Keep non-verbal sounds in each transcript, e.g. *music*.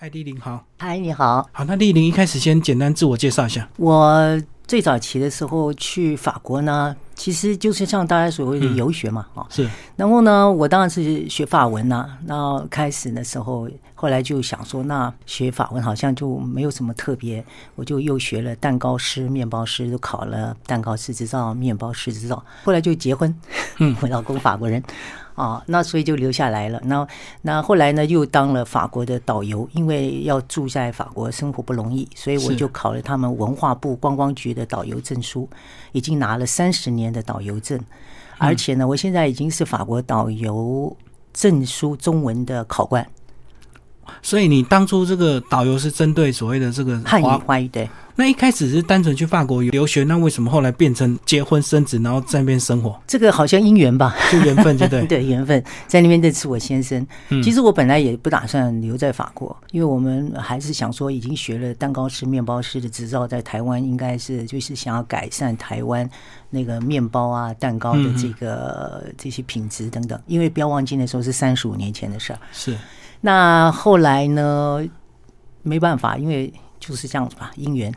嗨，丽玲好。嗨，你好。好，那丽玲一开始先简单自我介绍一下。我最早期的时候去法国呢，其实就是像大家所谓的游学嘛，哈、是，然后呢，我当然是学法文呐、那开始的时候，后来就想说，那学法文好像就没有什么特别，我就又学了蛋糕师、面包师，都考了蛋糕师执照、面包师执照。后来就结婚，嗯，*laughs* 我老公法国人。啊，那所以就留下来了。那那后来呢，又当了法国的导游，因为要住在法国生活不容易，所以我就考了他们文化部观光局的导游证书，已经拿了三十年的导游证，而且呢，我现在已经是法国导游证书中文的考官，所以你当初这个导游是针对所谓的这个汉语华，华语对。那一开始是单纯去法国留学，那为什么后来变成结婚生子，然后在那边生活，这个好像姻缘吧，就缘分，对不对？*laughs* 对缘分，在那边认识我先生。嗯其实我本来也不打算留在法国，因为我们还是想说，已经学了蛋糕师、面包师的执照，在台湾应该是就是想要改善台湾那个面包啊、蛋糕的这个、这些品质等等。因为不要忘记那时候是三十五年前的事儿。是，那后来呢，没办法，因为就是这样子吧，姻缘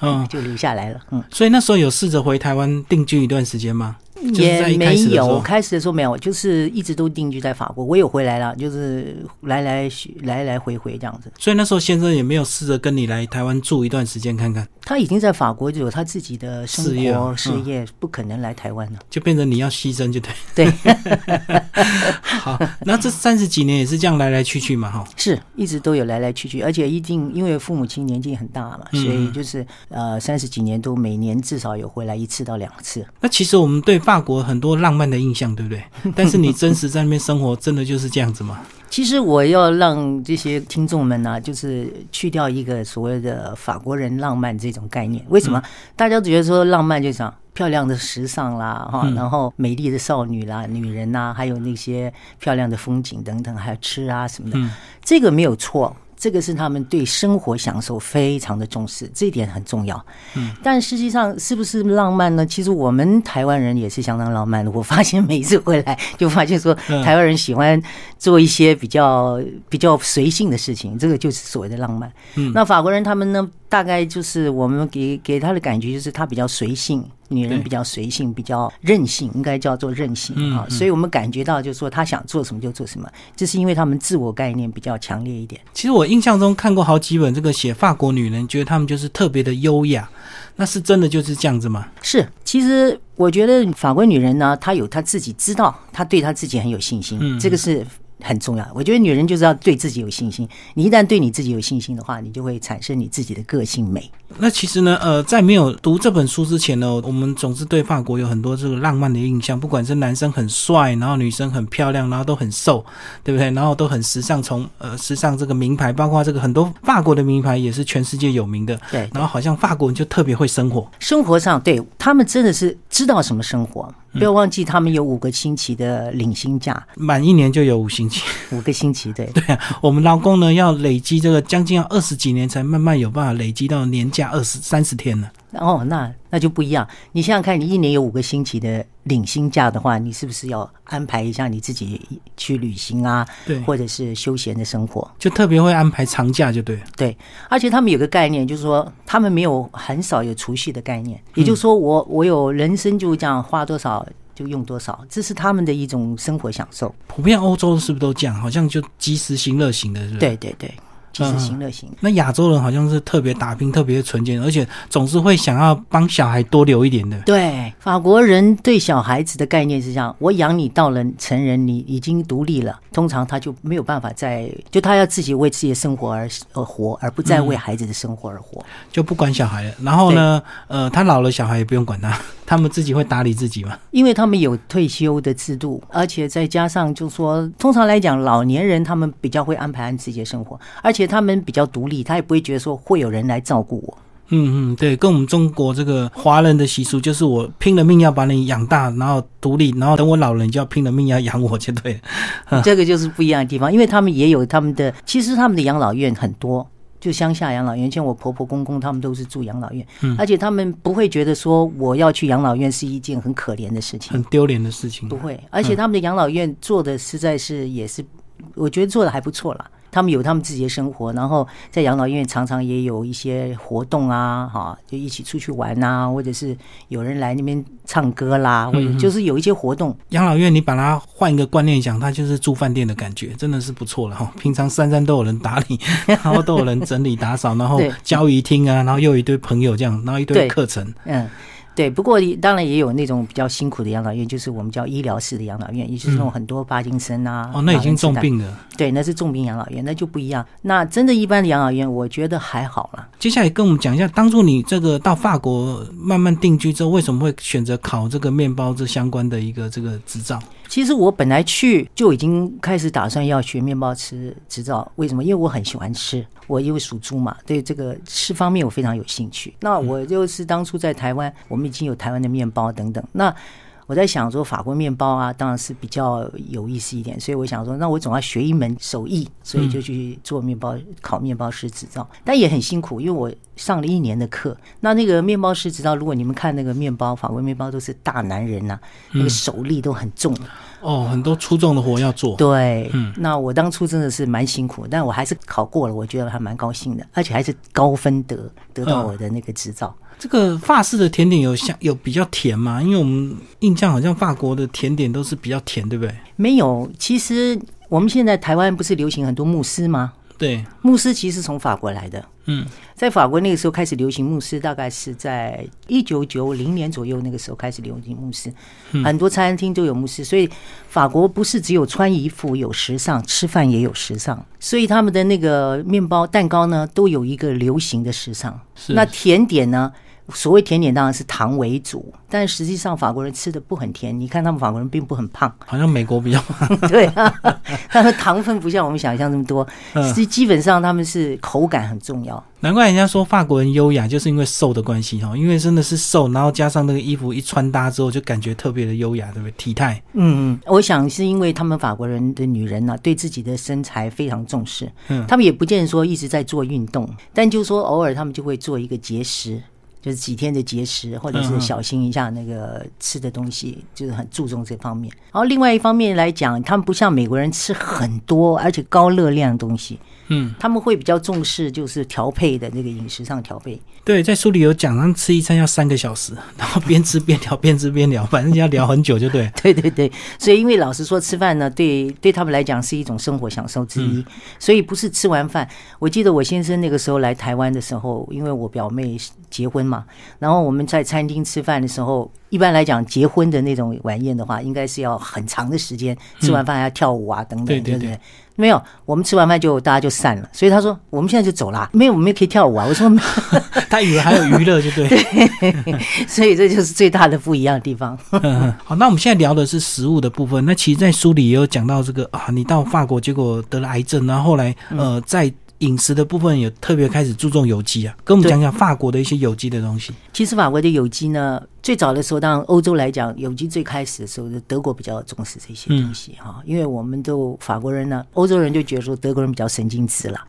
嗯，*laughs* *laughs* 就留下来了。嗯。所以那时候有试着回台湾定居一段时间吗？也没有，开始的时候没有，就是一直都定居在法国。我有回来了，就是来来来来回回这样子。所以那时候先生也没有试着跟你来台湾住一段时间看看，他已经在法国有他自己的生事业事业，不可能来台湾了。就变成你要牺牲，就对。对，*laughs* 好，那这三十几年也是这样来来去去嘛，哈。是一直都有来来去去，而且一定因为父母亲年纪很大嘛，嗯所以就是呃三十几年都每年至少有回来一次到两次。那其实我们对法国很多浪漫的印象，对不对？*laughs* 但是你真实在那边生活，真的就是这样子吗？其实我要让这些听众们呢、就是去掉一个所谓的法国人浪漫这种概念。为什么、大家觉得说浪漫就是讲漂亮的时尚啦，哈、嗯然后美丽的少女啦、女人呐、还有那些漂亮的风景等等，还有吃啊什么的，嗯这个没有错。这个是他们对生活享受非常的重视，这一点很重要。嗯，但实际上是不是浪漫呢？其实我们台湾人也是相当浪漫的。我发现每一次回来，就发现说嗯台湾人喜欢做一些比较比较随性的事情，这个就是所谓的浪漫。嗯那法国人他们呢，大概就是我们给给他的感觉就是他比较随性，女人比较随性，比较任性，应该叫做任性啊。所以我们感觉到就是说他想做什么就做什么，这是因为他们自我概念比较强烈一点。其实我印象中看过好几本这个写法国女人，觉得她们就是特别的优雅，那是真的就是这样子吗？是，其实我觉得法国女人呢，她有她自己知道，她对她自己很有信心，嗯这个是很重要。我觉得女人就是要对自己有信心，你一旦对你自己有信心的话，你就会产生你自己的个性美。那其实呢，呃，在没有读这本书之前呢，我们总是对法国有很多这个浪漫的印象，不管是男生很帅，然后女生很漂亮，然后都很瘦，对不对？然后都很时尚，从呃时尚这个名牌，包括这个很多法国的名牌也是全世界有名的。对，然后好像法国人就特别会生活，生活上对他们真的是知道什么生活。不要忘记，他们有五个星期的领薪假，满一年就有五星期。*laughs* 五个星期，对，对啊，我们劳工呢要累积这个将近要二十几年才慢慢有办法累积到年假二十三十天呢。哦，那那就不一样。你想想看，你一年有五个星期的领薪假的话，你是不是要安排一下你自己去旅行啊，对，或者是休闲的生活？就特别会安排长假，就对了。对，而且他们有个概念，就是说他们没有很少有储蓄的概念，也就是说我我有人生就这样花多少就用多少，这是他们的一种生活享受。普遍欧洲是不是都这样？好像就及时行乐型的。对对对，及时行乐型。那亚洲人好像是特别打拼、特别纯洁，而且总是会想要帮小孩多留一点的。对，法国人对小孩子的概念是这样：我养你到了成人，你已经独立了，通常他就没有办法再，就他要自己为自己的生活而而活，而不再为孩子的生活而活。就不管小孩了。然后呢，呃，他老了，小孩也不用管他，他们自己会打理自己嘛。因为他们有退休的制度，而且再加上就说，通常来讲，老年人他们比较会安排安自己的生活，而且他们比较独立，他也不会觉得说会有人来照顾我。嗯嗯，对，跟我们中国这个华人的习俗，就是我拼了命要把你养大，然后独立，然后等我老了，你就要拼了命要养我，就对 *laughs* 这个就是不一样的地方，因为他们也有他们的，其实他们的养老院很多。就乡下养老院，像我婆婆公公他们都是住养老院，嗯而且他们不会觉得说我要去养老院是一件很可怜的事情很，丢脸的事情不。会。而且他们的养老院做的实在是也是，我觉得做的还不错啦。他们有他们自己的生活，然后在养老院常常也有一些活动啊，哈，就一起出去玩呐，或者是有人来那边唱歌啦，或者就是有一些活动。养老院你把它换一个观念讲，它就是住饭店的感觉，真的是不错了哈。平常三餐都有人打理，*laughs* 然后都有人整理打扫，然后教育厅啊，然后又有一堆朋友这样，然后一堆课程，嗯。对，不过当然也有那种比较辛苦的养老院，就是我们叫医疗式的养老院，也就是那种很多帕金森啊。哦，那已经重病了。对，那是重病养老院，那就不一样。那真的一般的养老院，我觉得还好了。接下来跟我们讲一下，当初你这个到法国慢慢定居之后，为什么会选择考这个面包这相关的一个这个执照？其实我本来去就已经开始打算要学面包吃执照，为什么？因为我很喜欢吃，我因为属猪嘛，对这个吃方面我非常有兴趣。那我就是当初在台湾，我们已经有台湾的面包等等。那我在想说，法国面包啊，当然是比较有意思一点，所以我想说，那我总要学一门手艺，所以就去做面包，考面包师执照。但也很辛苦，因为我上了一年的课。那那个面包师执照，如果你们看那个面包，法国面包都是大男人呐，那个手力都很重。哦，很多粗重的活要做。对，嗯，那我当初真的是蛮辛苦，但我还是考过了，我觉得还蛮高兴的，而且还是高分得得到我的那个执照。这个法式的甜点有像有比较甜吗？因为我们印象好像法国的甜点都是比较甜，对不对？没有，其实我们现在台湾不是流行很多慕斯吗？对，慕斯其实从法国来的。嗯，在法国那个时候开始流行慕斯，大概是在一九九零年左右那个时候开始流行慕斯，很多餐厅都有慕斯，所以法国不是只有穿衣服有时尚，吃饭也有时尚，所以他们的那个面包、蛋糕呢，都有一个流行的时尚。那甜点呢？所谓甜点当然是糖为主，但实际上法国人吃的不很甜。你看他们法国人并不很胖，好像美国比较胖。*laughs* 对，他们糖分不像我们想象这么多，是基本上他们是口感很重要。难怪人家说法国人优雅，就是因为瘦的关系哈，因为真的是瘦，然后加上那个衣服一穿搭之后，就感觉特别的优雅，对不对？体态。嗯，我想是因为他们法国人的女人呢，对自己的身材非常重视。嗯，他们也不见得说一直在做运动，但就说偶尔他们就会做一个节食。就是几天的节食，或者是小心一下那个吃的东西，就是很注重这方面。然后另外一方面来讲，他们不像美国人吃很多而且高热量的东西，嗯，他们会比较重视就是调配的那个饮食上调配。对，在书里有讲，他们吃一餐要三个小时，*laughs* 然后边吃边聊，边吃边聊，反正要聊很久，就对。*laughs* 对对对，所以因为老实说，吃饭呢，对对他们来讲是一种生活享受之一，所以不是吃完饭。我记得我先生那个时候来台湾的时候，因为我表妹结婚。嘛，然后我们在餐厅吃饭的时候，一般来讲，结婚的那种晚宴的话，应该是要很长的时间，吃完饭还要跳舞啊等等，对不对？没有，我们吃完饭就大家就散了。所以他说，我们现在就走啦，没有，我们也可以跳舞啊。我说，*laughs* 他以为还有娱乐，就 *laughs* 对。所以这就是最大的不一样的地方。*laughs* 好，那我们现在聊的是食物的部分。那其实，在书里也有讲到这个啊，你到法国结果得了癌症，然后后来呃在。饮食的部分也特别开始注重有机啊，跟我们讲讲法国的一些有机的东西。其实法国的有机呢，最早的时候，当然欧洲来讲，有机最开始的时候，德国比较重视这些东西哈，因为我们都法国人呢，欧洲人就觉得说德国人比较神经质了。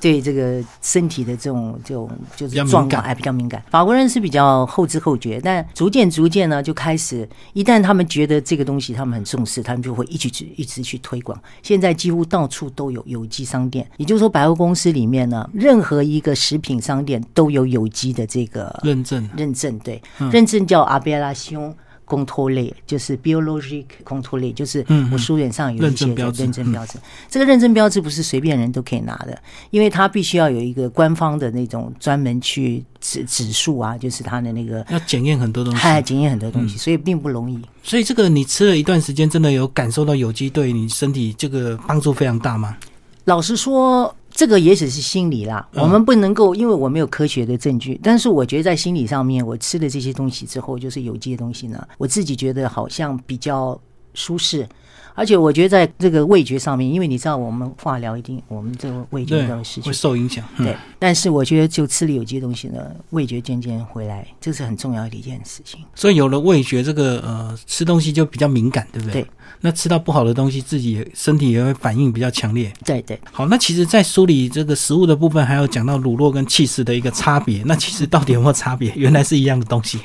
对这个身体的这种这种就是状况哎比较敏感。法国人是比较后知后觉，但逐渐逐渐呢就开始，一旦他们觉得这个东西他们很重视，他们就会一直一直去推广。现在几乎到处都有有机商店，也就是说百货公司里面呢，任何一个食品商店都有有机的这个认证。认证对，认证叫阿贝拉兄。公托类就是 biologic 公托类，就是我书院上有一些认证标志。这个认证标志不是随便人都可以拿的，因为它必须要有一个官方的那种专门去指指数啊，就是它的那个要检验很多东西，还检验很多东西，所以并不容易。所以这个你吃了一段时间，真的有感受到有机对你身体这个帮助非常大吗？老实说。这个也许是心理啦，我们不能够，因为我没有科学的证据。但是我觉得在心理上面，我吃了这些东西之后，就是有机的东西呢，我自己觉得好像比较舒适。而且我觉得在这个味觉上面，因为你知道我们化疗一定，我们这个味觉的事情会受影响。对，但是我觉得就吃了有机的东西呢，味觉渐渐回来，这是很重要的一件事情。所以有了味觉，这个呃吃东西就比较敏感，对不对？对。那吃到不好的东西，自己身体也会反应比较强烈。对对。好，那其实，在梳理这个食物的部分，还有讲到乳酪跟气势的一个差别。那其实到底有没有差别？原来是一样的东西。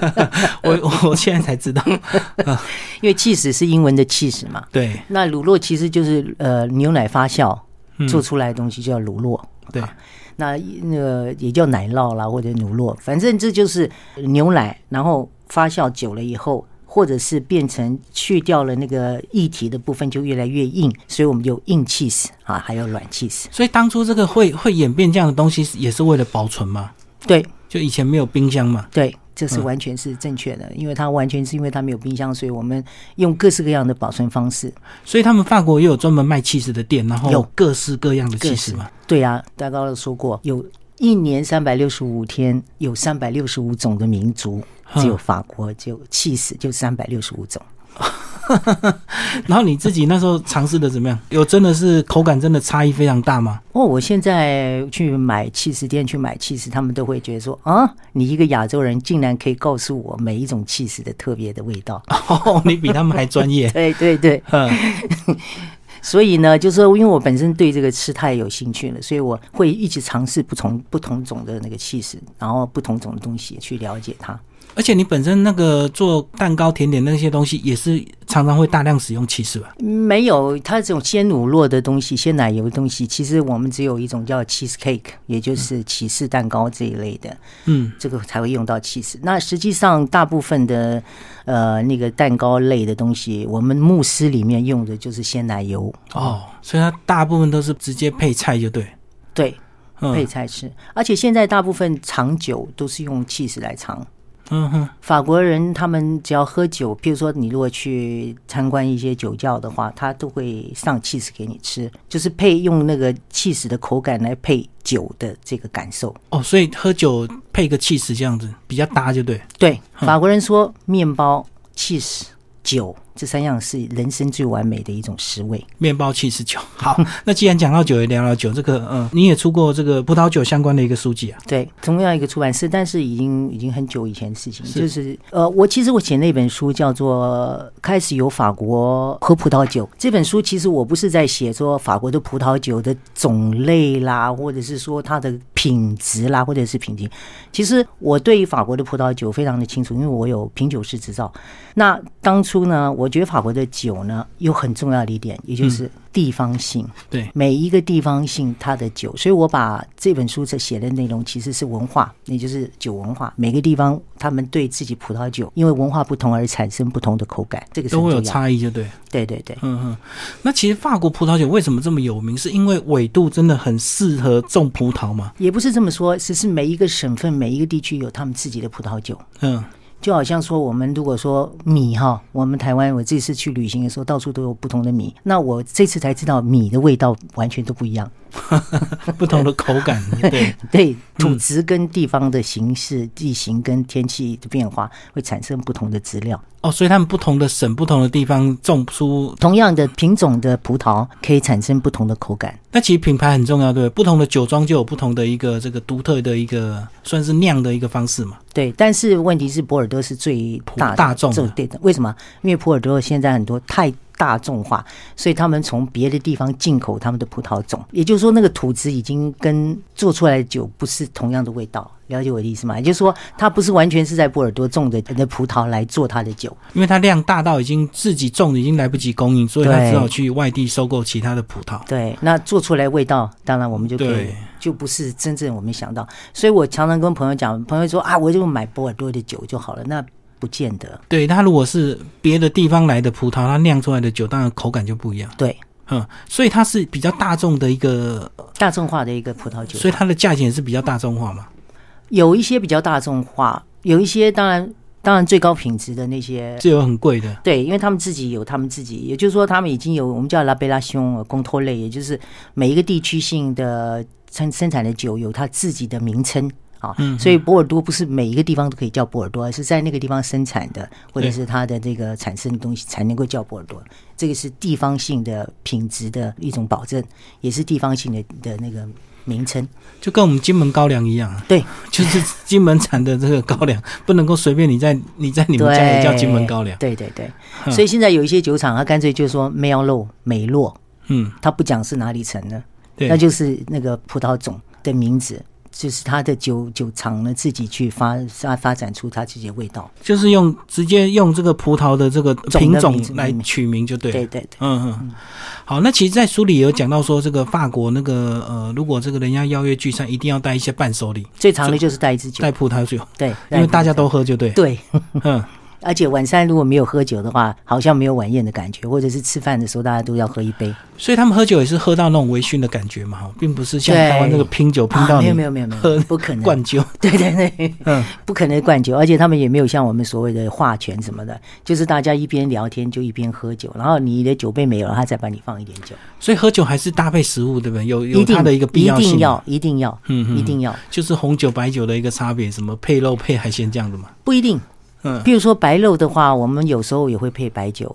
*laughs* 我我现在才知道，*laughs* 因为气势是英文的气势嘛。对。那乳酪其实就是呃牛奶发酵做出来的东西叫乳酪。对，那那个也叫奶酪啦，或者乳酪，反正这就是牛奶，然后发酵久了以后，或者是变成去掉了那个液体的部分，就越来越硬，所以我们有硬 cheese 啊，还有软 cheese。所以当初这个会会演变这样的东西，也是为了保存嘛？对就以前没有冰箱嘛？对，这是嗯完全是正确的，因为它完全是因为它没有冰箱，所以我们用各式各样的保存方式。所以他们法国也有专门卖 cheese 的店，然后有各式各样的各 cheese 嘛。对啊，大高都说过，有一年三百六十五天，有三百六十五种的民族，只有嗯法国就气死就三百六十五种。*laughs* 然后你自己那时候尝试的怎么样？有真的是口感真的差异非常大吗？哦，我现在去买气势店去买气势，他们都会觉得说啊，你一个亚洲人竟然可以告诉我每一种气势的特别的味道。*laughs* 哦，你比他们还专业。*laughs* 对对对，嗯，所以呢，就是说，因为我本身对这个吃太有兴趣了，所以我会一直尝试不同不同种的那个气势，然后不同种的东西去了解它。而且你本身那个做蛋糕、甜点那些东西，也是常常会大量使用 cheese 吧？没有它这种鲜乳酪的东西、鲜奶油的东西，其实我们只有一种叫 cheese cake，也就是起司蛋糕这一类的。嗯，这个才会用到 cheese。那实际上，大部分的呃那个蛋糕类的东西，我们慕斯里面用的就是鲜奶油，哦，所以它大部分都是直接配菜就对。对，配嗯菜吃。而且现在大部分长酒都是用 cheese 来尝。嗯哼，法国人他们只要喝酒，譬如说你如果去参观一些酒窖的话，他都会上 cheese 给你吃，就是配用那个 cheese 的口感来配酒的这个感受。哦，所以喝酒配个 cheese 这样子比较搭就对。对，法国人说面包、cheese、酒这三样是人生最完美的一种食味。面包、cheese、酒。*laughs* 好，那既然讲到酒，也聊聊酒。这个，嗯，你也出过这个葡萄酒相关的一个书籍啊？对，同样一个出版社，但是已经已经很久以前的事情，是就是呃，我其实我写那本书叫做《开始有法国喝葡萄酒》。这本书其实我不是在写说法国的葡萄酒的种类啦，或者是说它的品质啦，或者是品级。其实我对法国的葡萄酒非常的清楚，因为我有品酒师执照。那当初呢，我觉得法国的酒呢有很重要的一点，也就是地方性。对，每一个地方性它的酒，所以我把这本书这写的内容其实是文化，也就是酒文化。每个地方他们对自己葡萄酒，因为文化不同而产生不同的口感，这个是都会有。差异就对。对对对，嗯嗯，那其实法国葡萄酒为什么这么有名？是因为纬度真的很适合种葡萄吗？也不是这么说，只是每一个省份、每一个地区有他们自己的葡萄酒。嗯，就好像说，我们如果说米哈，我们台湾我这次去旅行的时候，到处都有不同的米。那我这次才知道，米的味道完全都不一样。*laughs* 不同的口感，*laughs* 对，对，土质跟地方的形势、地形跟天气的变化，会产生不同的质料。哦，所以他们不同的省、不同的地方种出，同样的品种的葡萄，可以产生不同的口感。那其实品牌很重要，对不对？不同的酒庄就有不同的一个这个独特的一个算是酿的一个方式嘛。对，但是问题是，波尔多是最大大众的对的。为什么？因为波尔多现在很多太大众化，所以他们从别的地方进口他们的葡萄种，也就是说，那个土质已经跟做出来的酒不是同样的味道。了解我的意思吗？也就是说，它不是完全是在波尔多种的的葡萄来做它的酒。因为它量大到已经自己种已经来不及供应，所以他只好去外地收购其他的葡萄。对，那做出来味道，当然我们就可以，就不是真正我们想到。所以我常常跟朋友讲，朋友说啊，我就买波尔多的酒就好了，那不见得。对，它如果是别的地方来的葡萄，它酿出来的酒当然口感就不一样。对，嗯，所以它是比较大众的一个，大众化的一个葡萄酒，所以它的价钱也是比较大众化嘛。有一些比较大众化，有一些当然当然最高品质的那些。是有很贵的。对，因为他们自己有他们自己，也就是说，他们已经有我们叫拉贝拉兄公托类，也就是每一个地区性的生生产的酒有它自己的名称啊。嗯所以波尔多不是每一个地方都可以叫波尔多，而是在那个地方生产的，或者是它的这个产生的东西才能够叫波尔多。这个是地方性的品质的一种保证，也是地方性的的那个名称。就跟我们金门高粱一样啊，对，*laughs* 就是金门产的这个高粱，不能够随便你在你在你们家也叫金门高粱。对对对，嗯所以现在有一些酒厂，它干脆就说梅奥洛、美洛，嗯，它不讲是哪里产的，对，那就是那个葡萄种的名字，就是它的酒酒厂呢自己去发发发展出它自己的味道。就是用直接用这个葡萄的这个品种来取名就对了。对对对，嗯嗯，好，那其实，在书里有讲到说，这个法国那个呃，如果这个人家邀约聚餐，一定要带一些伴手礼，最常的就是带一支酒带，葡萄酒，对，因为大家都喝就对。对。嗯，而且晚餐如果没有喝酒的话，好像没有晚宴的感觉，或者是吃饭的时候大家都要喝一杯。所以他们喝酒也是喝到那种微醺的感觉嘛，并不是像对台湾那个拼酒拼到啊，没有没有没有没喝有，不可能，灌酒。*laughs* 对对对，嗯，不可能灌酒，而且他们也没有像我们所谓的化权什么的，就是大家一边聊天就一边喝酒，然后你的酒杯没有了，他再帮你放一点酒，所以喝酒还是搭配食物，对不对？有有一定它的一个必要性，一定要一定要嗯嗯一定要，就是红酒白酒的一个差别，什么配肉配海鲜这样的嘛。不一定。嗯比如说白肉的话，我们有时候也会配白酒。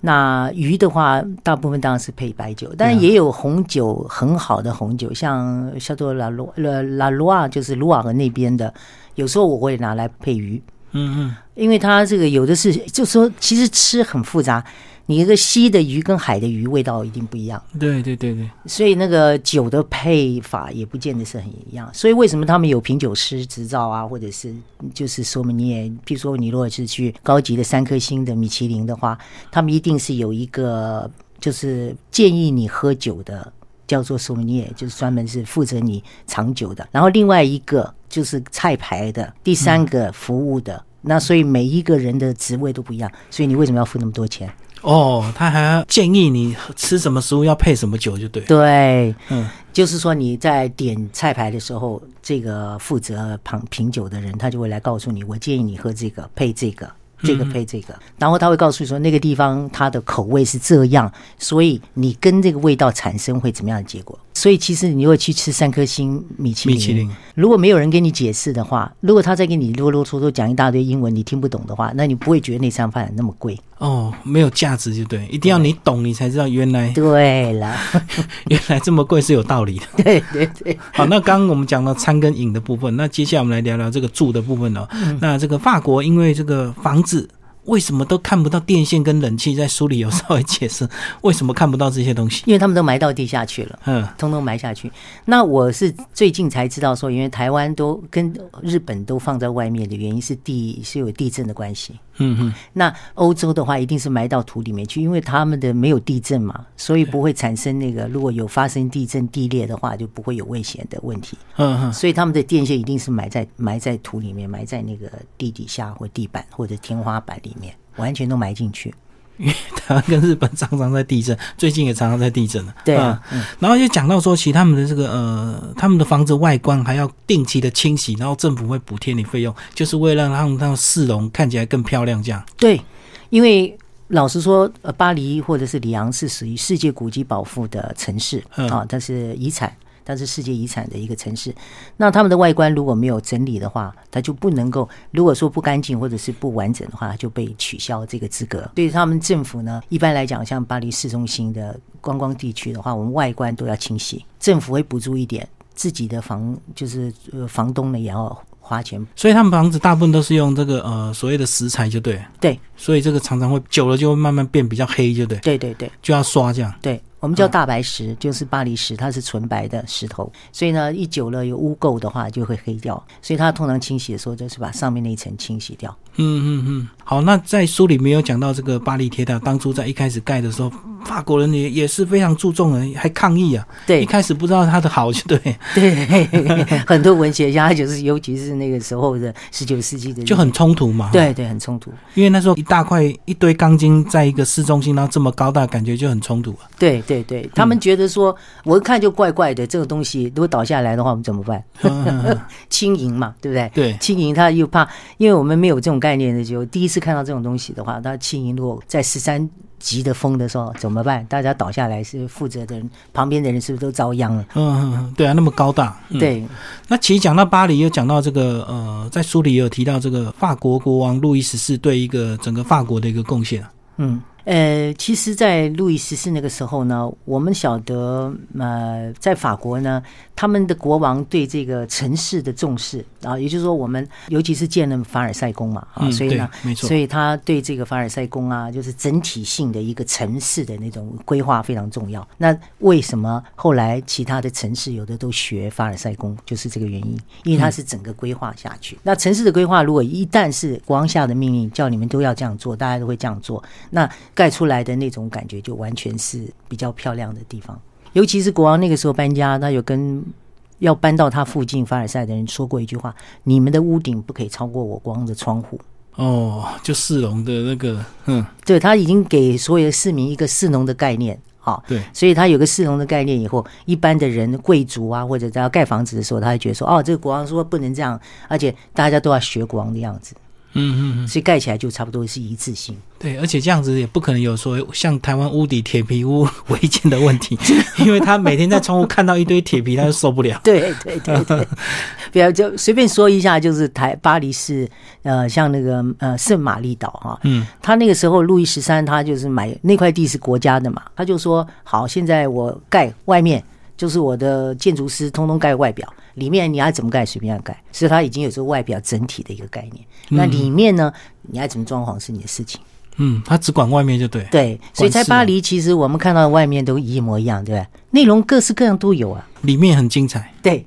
那鱼的话，大部分当然是配白酒，但也有红酒很好的红酒，像叫做拉罗拉拉罗啊，就是卢瓦河那边的，有时候我会拿来配鱼。嗯嗯，因为它这个有的是，就说其实吃很复杂，你一个溪的鱼跟海的鱼味道一定不一样，对对对对，所以那个酒的配法也不见得是很一样。所以为什么他们有品酒师执照啊，或者是就是说明你也，譬如说你如果是去高级的三颗星的米其林的话，他们一定是有一个就是建议你喝酒的。叫做索尼耶，就是专门是负责你长久的。然后另外一个就是菜牌的，第三个服务的。那所以每一个人的职位都不一样，所以你为什么要付那么多钱？哦，他还要建议你吃什么食物要配什么酒，就对。对，嗯，就是说你在点菜牌的时候，这个负责旁品酒的人，他就会来告诉你，我建议你喝这个，配这个。这个配这个，然后他会告诉你说那个地方它的口味是这样，所以你跟这个味道产生会怎么样的结果？所以其实你如果去吃三颗星米其林，米其林如果没有人跟你解释的话，如果他再跟你啰啰嗦嗦讲一大堆英文你听不懂的话，那你不会觉得那餐饭那么贵。哦，没有价值就对，一定要你懂，你才知道原来对了，*laughs* 原来这么贵是有道理的。*laughs* 对对对，好，那刚刚我们讲到餐跟饮的部分，那接下来我们来聊聊这个住的部分哦。那这个法国因为这个房子为什么都看不到电线跟冷气，在书里有稍微解释 *laughs* 为什么看不到这些东西。因为他们都埋到地下去了。嗯通通埋下去。那我是最近才知道说，因为台湾都跟日本都放在外面的原因是地是有地震的关系。嗯嗯，那欧洲的话，一定是埋到土里面去，因为他们的没有地震嘛，所以不会产生那个如果有发生地震地裂的话，就不会有危险的问题。嗯嗯，所以他们的电线一定是埋在埋在土里面，埋在那个地底下或地板或者天花板里面，完全都埋进去。因为台湾跟日本常常在地震，*laughs* 最近也常常在地震了。对啊，嗯然后就讲到说，其实他们的这个呃，他们的房子外观还要定期的清洗，然后政府会补贴你费用，就是为了让让市容看起来更漂亮，这样。对，因为老实说，呃，巴黎或者是里昂是属于世界古迹保护的城市嗯啊，它是遗产。它是世界遗产的一个城市，那他们的外观如果没有整理的话，它就不能够。如果说不干净或者是不完整的话，就被取消这个资格。对他们政府呢，一般来讲，像巴黎市中心的观光地区的话，我们外观都要清洗，政府会补助一点，自己的房就是呃房东呢也要花钱。所以他们房子大部分都是用这个呃所谓的石材，就对。对所以这个常常会久了就会慢慢变比较黑，就对，对对对。就要刷这样。对，我们叫大白石，就是巴黎石，它是纯白的石头，所以呢，一久了有污垢的话就会黑掉，所以它通常清洗的时候就是把上面那一层清洗掉。嗯嗯嗯，好，那在书里没有讲到这个巴黎铁塔，当初在一开始盖的时候，法国人也也是非常注重的，还抗议啊。对一开始不知道它的好，就对，对，很多文学家就是，尤其是那个时候的十九世纪的，就很冲突嘛。，对对，很冲突。因为那时候一大块一堆钢筋在一个市中心，然后这么高大，感觉就很冲突啊。对对对，他们觉得说，我一看就怪怪的，这个东西如果倒下来的话，我们怎么办？*laughs* 轻盈嘛，对不对？对，轻盈他又怕，因为我们没有这种概念的就，第一次看到这种东西的话，那轻盈落在十三级的风的时候怎么办？大家倒下来是负责的人，旁边的人是不是都遭殃了？嗯 *laughs* 对啊，那么高大。嗯、，对那其实讲到巴黎，又讲到这个呃，在书里也有提到这个法国国王路易十四对一个整个法国的一个贡献啊。嗯，呃，其实，在路易十四那个时候呢，我们晓得，呃，在法国呢，他们的国王对这个城市的重视啊，也就是说，我们尤其是建了凡尔赛宫嘛，啊，所以呢，没错，所以他对这个凡尔赛宫啊，就是整体性的一个城市的那种规划非常重要。那为什么后来其他的城市有的都学凡尔赛宫，就是这个原因，因为它是整个规划下去。那城市的规划，如果一旦是国王下的命令，叫你们都要这样做，大家都会这样做，那盖出来的那种感觉就完全是比较漂亮的地方。尤其是国王那个时候搬家，他有跟要搬到他附近凡尔赛的人说过一句话：“你们的屋顶不可以超过我国王的窗户。”哦，就市容的那个，嗯，对他已经给所有的市民一个市容的概念，好，对，所以他有个市容的概念以后，一般的人、贵族啊，或者在要盖房子的时候，他会觉得说：“哦，这个国王说不能这样，而且大家都要学国王的样子。”嗯嗯嗯，所以盖起来就差不多是一次性。对，而且这样子也不可能有说像台湾屋底铁皮屋违建的问题，*laughs* 因为他每天在窗户看到一堆铁皮，他就受不了。对对对对，不要就随便说一下，就是台巴黎市，呃，像那个呃圣玛丽岛哈，嗯，他那个时候路易十三他就是买那块地是国家的嘛，他就说好，现在我盖外面。就是我的建筑师通通盖外表，里面你爱怎么盖随便盖，所以它已经有这个外表整体的一个概念。那里面呢，你爱怎么装潢是你的事情。嗯，他只管外面就对。对，所以在巴黎，其实我们看到外面都一模一样，对不对？内容各式各样都有啊，里面很精彩。对，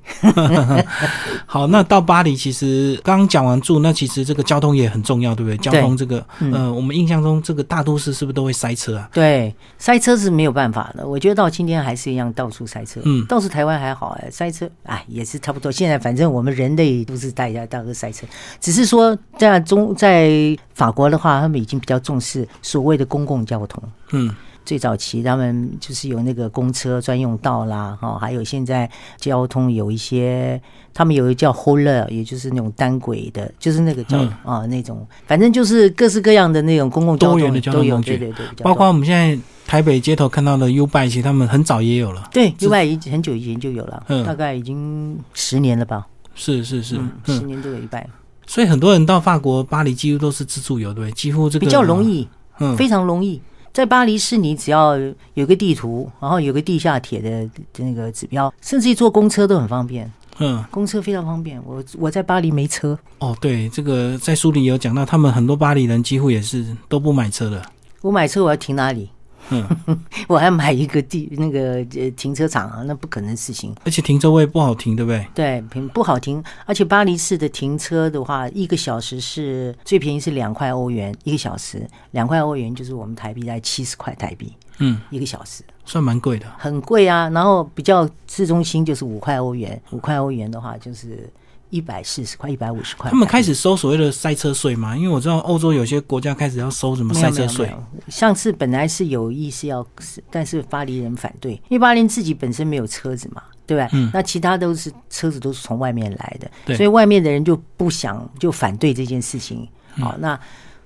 *laughs* 好，那到巴黎，其实刚刚讲完住，那其实这个交通也很重要，对不对？交通这个，呃，我们印象中这个大都市是不是都会塞车啊？对，塞车是没有办法的。我觉得到今天还是一样，到处塞车。嗯，倒是台湾还好哎，塞车哎也是差不多。现在反正我们人类都是大家大个塞车，只是说在中在法国的话，他们已经比较重视所谓的公共交通。嗯。最早期他们就是有那个公车专用道啦，哈，还有现在交通有一些，他们有一个叫 h o l e r 也就是那种单轨的，就是那个叫啊那种，反正就是各式各样的那种公共交通都有，对对对，包括我们现在台北街头看到的 U bike，其实他们很早也有了，对，U bike 已很久以前就有了，大概已经十年了吧，是是是，十年都有一半，所以很多人到法国巴黎几乎都是自助游，对，几乎这个比较容易，嗯，非常容易。在巴黎市，你只要有个地图，然后有个地下铁的那个指标，甚至于坐公车都很方便。嗯，公车非常方便。我我在巴黎没车。哦，对，这个在书里有讲到，他们很多巴黎人几乎也是都不买车的。我买车我要停哪里？嗯，*laughs* 我还买一个地那个呃停车场啊，那不可能事情。而且停车位不好停，对不对？对，停不好停。而且巴黎市的停车的话，一个小时是最便宜是两块欧元一个小时，两块欧元就是我们台币在七十块台币。嗯，一个小时算蛮贵的，很贵啊。然后比较市中心就是五块欧元，五块欧元的话就是。一百四十块，一百五十块。他们开始收所谓的赛车税吗？因为我知道欧洲有些国家开始要收什么赛车税。上次本来是有意思要，但是巴黎人反对，因为巴黎自己本身没有车子嘛，对吧？嗯。那其他都是车子都是从外面来的，所以外面的人就不想就反对这件事情。好，那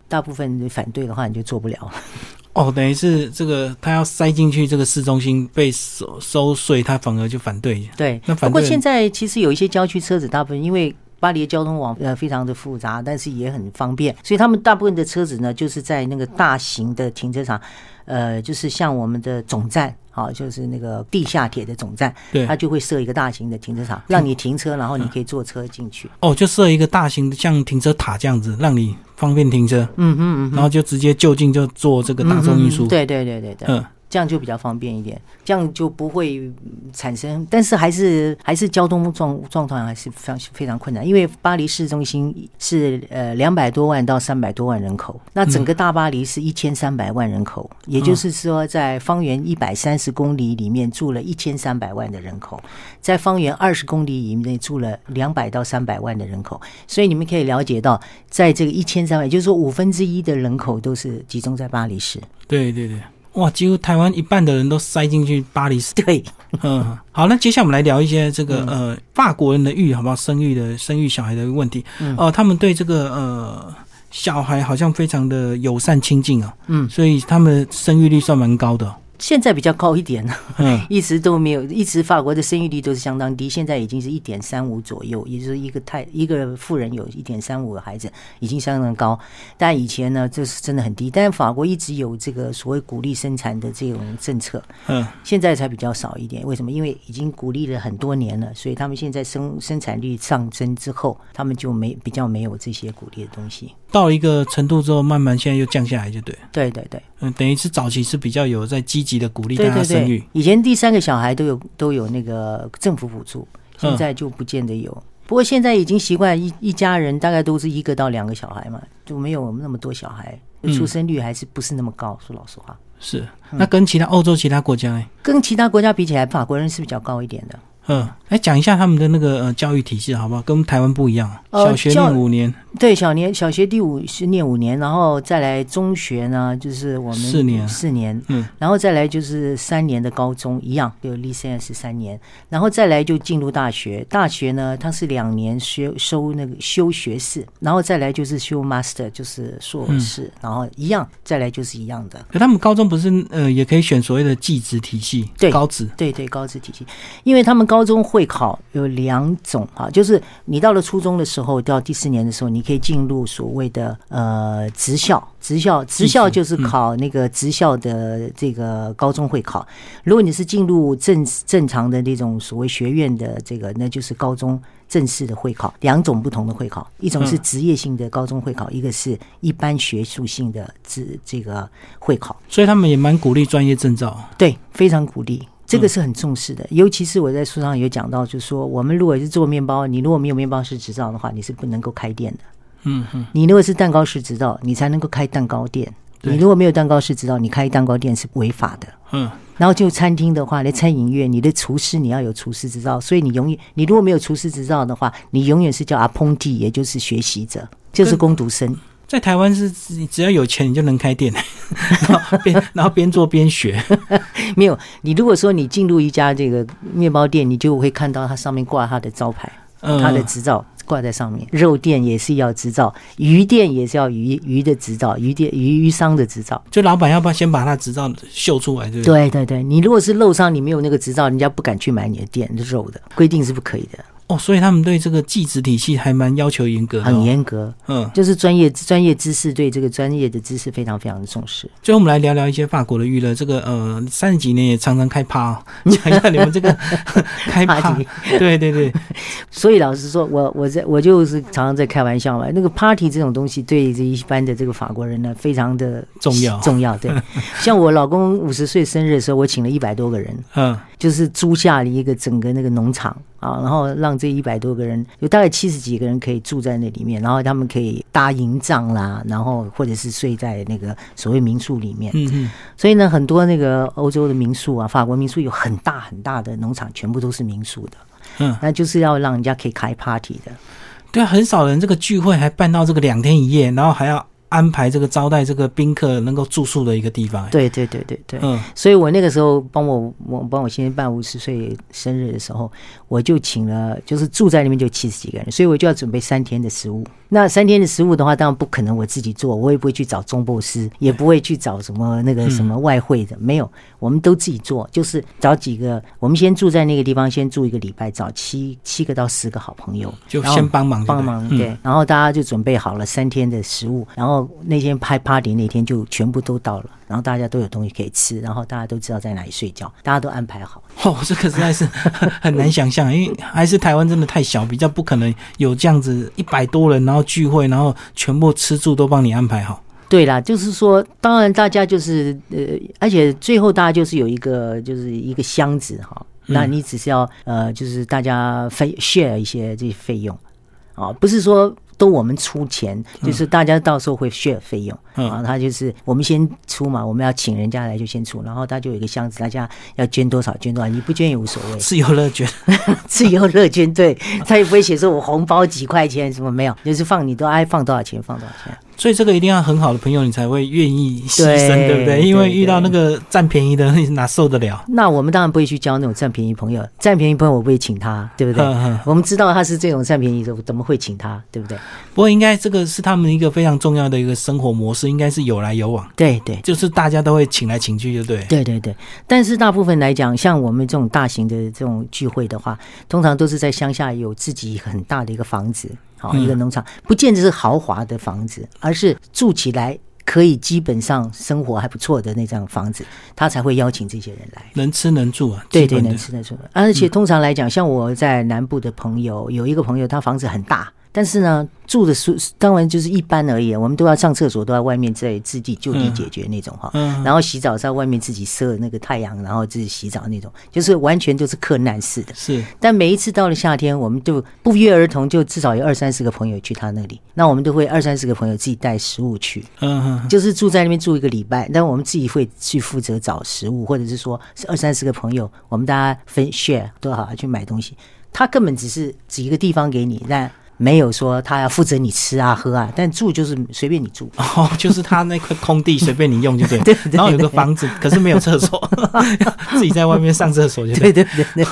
大部分反对的话，你就做不了。哦，等于是这个他要塞进去这个市中心被收收税，他反而就反对。对，那不过现在其实有一些郊区车子，大部分因为巴黎的交通网呃非常的复杂，但是也很方便，所以他们大部分的车子呢就是在那个大型的停车场，呃，就是像我们的总站。好，就是那个地下铁的总站，对，它就会设一个大型的停车场，让你停车，然后你可以坐车进去。哦，就设一个大型的像停车塔这样子，让你方便停车。嗯嗯嗯，然后就直接就近就坐这个大众运输。对对对对对。嗯。这样就比较方便一点，这样就不会产生，但是还是还是交通状状况还是非常非常困难，因为巴黎市中心是呃两百多万到三百多万人口，那整个大巴黎是一千三百万人口，也就是说在方圆一百三十公里里面住了一千三百万的人口，在方圆二十公里以内住了两百到三百万的人口，所以你们可以了解到，在这个一千三百，也就是说五分之一的人口都是集中在巴黎市。对对对。哇，几乎台湾一半的人都塞进去巴黎市。对，嗯，好，那接下来我们来聊一些这个呃法国人的育，好不好？生育的生育小孩的问题。哦，他们对这个呃小孩好像非常的友善亲近啊。嗯，所以他们生育率算蛮高的。现在比较高一点了，嗯 *laughs* 一直都没有，一直法国的生育率都是相当低，现在已经是一点三五左右，也就是一个太一个富人有一点三五个孩子，已经相当高。但以前呢，这是真的很低。但是法国一直有这个所谓鼓励生产的这种政策，嗯，现在才比较少一点。为什么？因为已经鼓励了很多年了，所以他们现在生生产率上升之后，他们就没比较没有这些鼓励的东西。到一个程度之后，慢慢现在又降下来，就对了。对对对。嗯，等于是早期是比较有在积极的鼓励大对对家生育对，，以前第三个小孩都有都有那个政府补助，嗯现在就不见得有。不过现在已经习惯一一家人大概都是一个到两个小孩嘛，就没有那么多小孩，嗯出生率还是不是那么高。说老实话，是。嗯那跟其他欧洲其他国家呢？跟其他国家比起来，法国人是比较高一点的。嗯，来讲一下他们的那个呃教育体系好不好？跟台湾不一样，呃小学五年，对，小年小学第五是念五年，然后再来中学呢，就是我们四年。四年，嗯，然后再来就是三年的高中一样，就 l i c e n 是三年，然后再来就进入大学。大学呢，它是两年修收那个修学士，然后再来就是修 master，就是硕士，然后一样，再来就是一样的。可他们高中不是呃也可以选所谓的技职体系，对高职，对对，高职体系，因为他们高中会考有两种哈，就是你到了初中的时候，到第四年的时候，你可以进入所谓的呃职校，职校职校就是考那个职校的这个高中会考。如果你是进入正正常的那种所谓学院的这个，那就是高中正式的会考，两种不同的会考，一种是职业性的高中会考，一个是一般学术性的职这个会考。所以他们也蛮鼓励专业证照。对，非常鼓励。这个是很重视的，尤其是我在书上有讲到，就是说，我们如果是做面包，你如果没有面包师执照的话，你是不能够开店的。嗯哼，你如果是蛋糕师执照，你才能够开蛋糕店。你如果没有蛋糕师执照，你开蛋糕店是违法的。嗯，然后就餐厅的话，那餐饮业，你的厨师你要有厨师执照，所以你永远，你如果没有厨师执照的话，你永远是叫阿烹弟，也就是学习者，就是工读生。在台湾是你只要有钱你就能开店，*laughs* 然后边然后边做边学。*laughs* 没有，你如果说你进入一家这个面包店，你就会看到它上面挂它的招牌。嗯，它的执照挂在上面。肉店也是要执照，鱼店也是要鱼鱼的执照，鱼店鱼鱼商的执照。就老板要不要先把他执照秀出来，对？对对对，你如果是肉商，你没有那个执照，人家不敢去买你的店肉的，规定是不可以的，哦，所以他们对这个技职体系还蛮要求严格的、哦，很。严格。嗯，就是专业专业知识对这个专业的知识非常非常的重视。最后我们来聊聊一些法国的娱乐。这个呃，三十几年也常常开趴、哦，*laughs* 讲一下你们这个 *laughs* 开趴。Party 对对对，*laughs* 所以老实说，我我在我就是常常在开玩笑嘛。那个 party 这种东西，对这一般的这个法国人呢，非常的重要重要。对，像我老公五十岁生日的时候，我请了一百多个人，嗯，就是租下了一个整个那个农场啊，然后让这一百多个人，有大概七十几个人可以住在那里面，然后他们可以搭营帐啦，然后或者是睡在那个所谓民宿里面。嗯嗯，所以呢，很多那个欧洲的民宿啊，法国民宿有很大很大的农场，全部都是民宿的。嗯，那就是要让人家可以开 party 的。对啊，很少人这个聚会还办到这个两天一夜，然后还要安排这个招待这个宾客能够住宿的一个地方。哎，对对对对对。嗯，所以我那个时候帮我我帮我先生办五十岁生日的时候，我就请了，就是住在那边就七十几个人，所以我就要准备三天的食物。那三天的食物的话，当然不可能我自己做，我也不会去找中部师，也不会去找什么那个什么外汇的，没有，我们都自己做，就是找几个，我们先住在那个地方，先住一个礼拜，找七七个到十个好朋友，就先帮忙，帮忙，嗯对，然后大家就准备好了三天的食物，然后那天拍 party 那天就全部都到了，然后大家都有东西可以吃，然后大家都知道在哪里睡觉，大家都安排好。哦，这个实在是 *laughs* 很难想象，因为还是台湾真的太小，比较不可能有这样子一百多人，然后聚会，然后全部吃住都帮你安排好。对啦，就是说，当然大家就是呃，而且最后大家就是有一个就是一个箱子哈，那你只是要呃，就是大家分 share 一些这些费用啊，不是说。都我们出钱，就是大家到时候会 share 费用、嗯啊。他就是我们先出嘛，我们要请人家来就先出，然后他就有一个箱子，大家要捐多少捐多少，你不捐也无所谓。*laughs* 自由乐捐，*laughs* 自由乐捐，对他也不会写说我红包几块钱什么没有，就是放你都爱放多少钱放多少钱。所以这个一定要很好的朋友，你才会愿意牺牲，对对不对？因为遇到那个占便宜的，*laughs* 你哪受得了？那我们当然不会去交那种占便宜朋友，占便宜朋友我不会请他，对不对？*laughs* 我们知道他是这种占便宜的，我怎么会请他，对不对？不过应该这个是他们一个非常重要的一个生活模式，应该是有来有往，对对。就是大家都会请来请去，就对。对对对，但是大部分来讲，像我们这种大型的这种聚会的话，通常都是在乡下有自己很大的一个房子，好、嗯一个农场，不见得是豪华的房子，而是住起来可以基本上生活还不错的那张房子，他才会邀请这些人来。能吃能住啊，对对，能吃能住。而且通常来讲，像我在南部的朋友，有一个朋友，他房子很大，但是呢，住的宿当然就是一般而已。我们都要上厕所，都在外面在自己就地解决那种哈。嗯然后洗澡在外面自己设那个太阳，然后自己洗澡那种，就是完全都是客难式的。是但每一次到了夏天，我们就不约而同，就至少有二三十个朋友去他那里。那我们都会二三十个朋友自己带食物去，嗯嗯就是住在那边住一个礼拜，但我们自己会去负责找食物，或者是说是二三十个朋友，我们大家分 share 多好去买东西。他根本只是指一个地方给你，但没有说他要负责你吃啊喝啊，但住就是随便你住。*laughs* 哦，就是他那块空地随便你用就对，*laughs* 对对然后有个房子，*laughs* 可是没有厕所，自己在外面上厕所就对。对对对对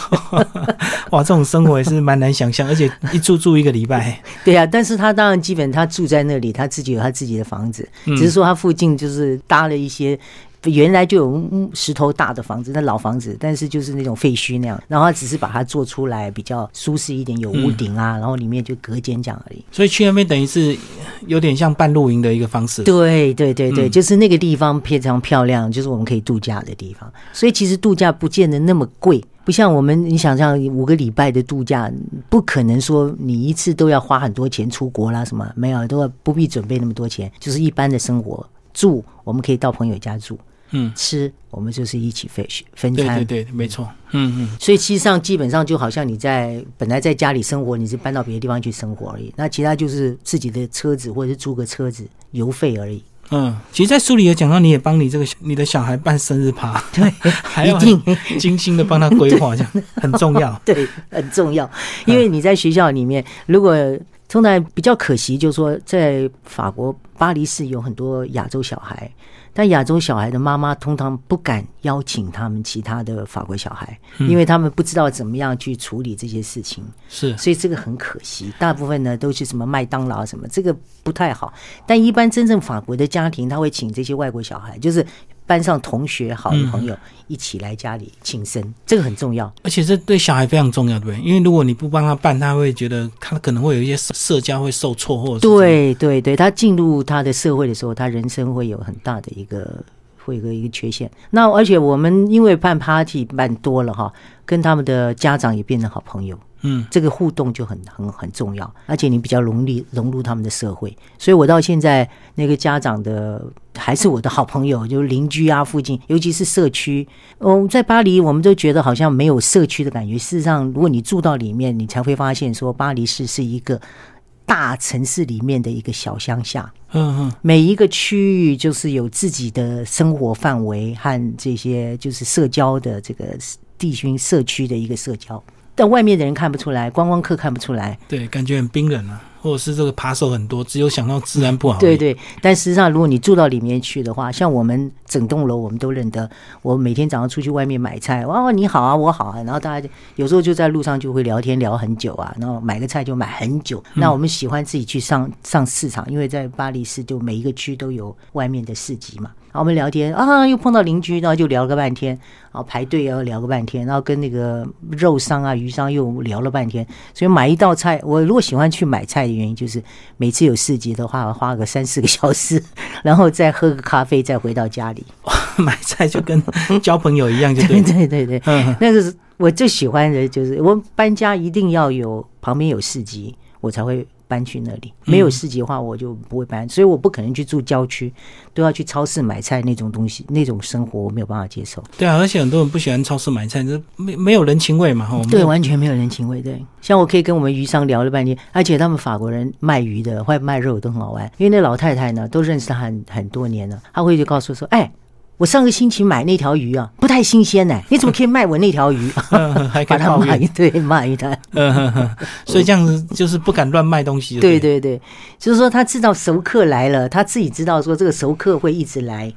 哇，这种生活也是蛮难想象，而且一住住一个礼拜。对啊！但是他当然基本他住在那里，他自己有他自己的房子，嗯只是说他附近就是搭了一些。原来就有嗯石头大的房子，那老房子，但是就是那种废墟那样，然后他只是把它做出来比较舒适一点，有屋顶啊，然后里面就隔间这样而已。所以去那边等于是有点像半露营的一个方式。对对对对，嗯就是那个地方非常漂亮，就是我们可以度假的地方。所以其实度假不见得那么贵，不像我们你想象五个礼拜的度假，不可能说你一次都要花很多钱出国啦什么，没有，都不必准备那么多钱，就是一般的生活住，我们可以到朋友家住，嗯，吃我们就是一起分分对餐。对对，没错。嗯嗯，所以其实上基本上就好像你在本来在家里生活，你是搬到别的地方去生活而已。那其他就是自己的车子或者是租个车子油费而已。嗯，其实，在书里有讲到，你也帮你这个你的小孩办生日趴，对，*laughs* 还要一定精心的帮他规划，这样很重要。*laughs* 对，很重要，因为你在学校里面，如果通常比较可惜，就是说在法国巴黎市有很多亚洲小孩，但亚洲小孩的妈妈通常不敢邀请他们其他的法国小孩，因为他们不知道怎么样去处理这些事情，是，所以这个很可惜。大部分呢都是什么麦当劳什么，这个不太好。但一般真正法国的家庭，他会请这些外国小孩，就是班上同学、好的朋友一起来家里庆生，这个很重要。而且这对小孩非常重要，对不对？因为如果你不帮他办，他会觉得他可能会有一些社社交会受挫，或者对对对，他进入他的社会的时候，他人生会有很大的一个会有一个一个缺陷。那而且我们因为办 party 办多了哈，跟他们的家长也变成好朋友。嗯，这个互动就很很很重要，而且你比较容易融入他们的社会，所以我到现在那个家长的还是我的好朋友，就是邻居啊，附近，尤其是社区。哦，在巴黎，我们都觉得好像没有社区的感觉。事实上，如果你住到里面，你才会发现说，巴黎市是一个大城市里面的一个小乡下。嗯嗯，每一个区域就是有自己的生活范围和这些就是社交的这个地区社区的一个社交，但外面的人看不出来，观光客看不出来。对，感觉很冰冷啊，或者是这个扒手很多，只有想到治安不好。对，对，但实际上，如果你住到里面去的话，像我们整栋楼我们都认得。我每天早上出去外面买菜，哇，你好啊，我好啊，然后大家就有时候就在路上就会聊天聊很久啊，然后买个菜就买很久。那我们喜欢自己去上上市场，因为在巴黎市就每一个区都有外面的市集嘛。然后我们聊天啊，又碰到邻居，然后就聊个半天，然后排队要聊个半天，然后跟那个肉商啊、鱼商又聊了半天。所以买一道菜，我如果喜欢去买菜的原因，就是每次有市集的话，我花个三四个小时，*laughs* 然后再喝个咖啡，再回到家里。买菜就跟交朋友一样，就对对。对对对，嗯，那个是我最喜欢的，就是我搬家一定要有旁边有市集，我才会搬去那里。没有市集的话，我就不会搬，所以我不可能去住郊区，都要去超市买菜那种东西，那种生活我没有办法接受。对啊，而且很多人不喜欢超市买菜，这没没有人情味嘛，哈。对，完全没有人情味。对，像我可以跟我们鱼商聊了半天，而且他们法国人卖鱼的或者卖肉都很好玩，因为那老太太呢都认识他很很多年了，她会就告诉说，哎。我上个星期买那条鱼啊，不太新鲜呢、*laughs* 你怎么可以卖我那条鱼？嗯还可 *laughs* 把它以抱怨骂一，*laughs* 对，骂一堆。所以这样子就是不敢乱卖东西。对对对对，就是说他知道熟客来了，他自己知道说这个熟客会一直来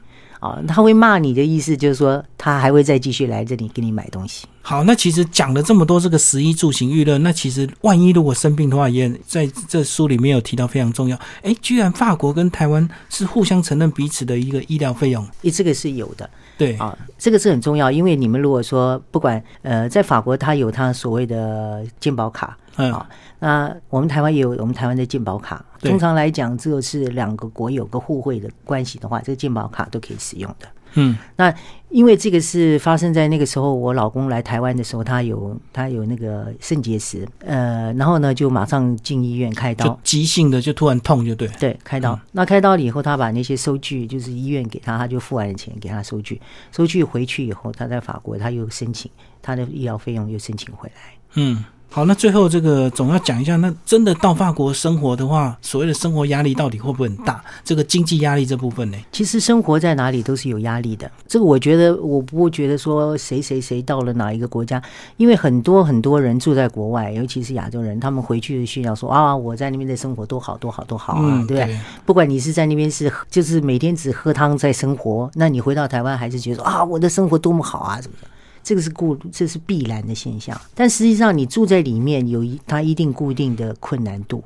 啊，他会骂你的意思就是说他还会再继续来这里给你买东西。好，那其实讲了这么多这个食衣住行娱乐，那其实万一如果生病的话，也在这书里面有提到非常重要。哎，居然法国跟台湾是互相承认彼此的一个医疗费用。诶，这个是有的对，啊，这个是很重要，因为你们如果说不管呃，在法国它有它所谓的健保卡，嗯好，那我们台湾也有我们台湾的健保卡。通常来讲，这个是两个国有个互惠的关系的话，这个健保卡都可以使用的。嗯，那因为这个是发生在那个时候，我老公来台湾的时候，他有他有那个肾结石，呃，然后呢就马上进医院开刀，急性的就突然痛，就对。对，开刀。那开刀了以后，他把那些收据，就是医院给他，他就付完了钱给他收据，收据回去以后，他在法国他又申请他的医疗费用又申请回来。嗯，好，那最后这个总要讲一下，那真的到法国生活的话，所谓的生活压力到底会不会很大？这个经济压力这部分呢？其实生活在哪里都是有压力的，这个我觉得我不会觉得说谁谁谁到了哪一个国家，因为很多很多人住在国外，尤其是亚洲人，他们回去炫耀说啊我在那边的生活多好多好多好啊，嗯，对不对？不管你是在那边是就是每天只喝汤在生活，那你回到台湾还是觉得啊我的生活多么好啊什么的，这个是固这是必然的现象。但实际上你住在里面有一它一定固定的困难度。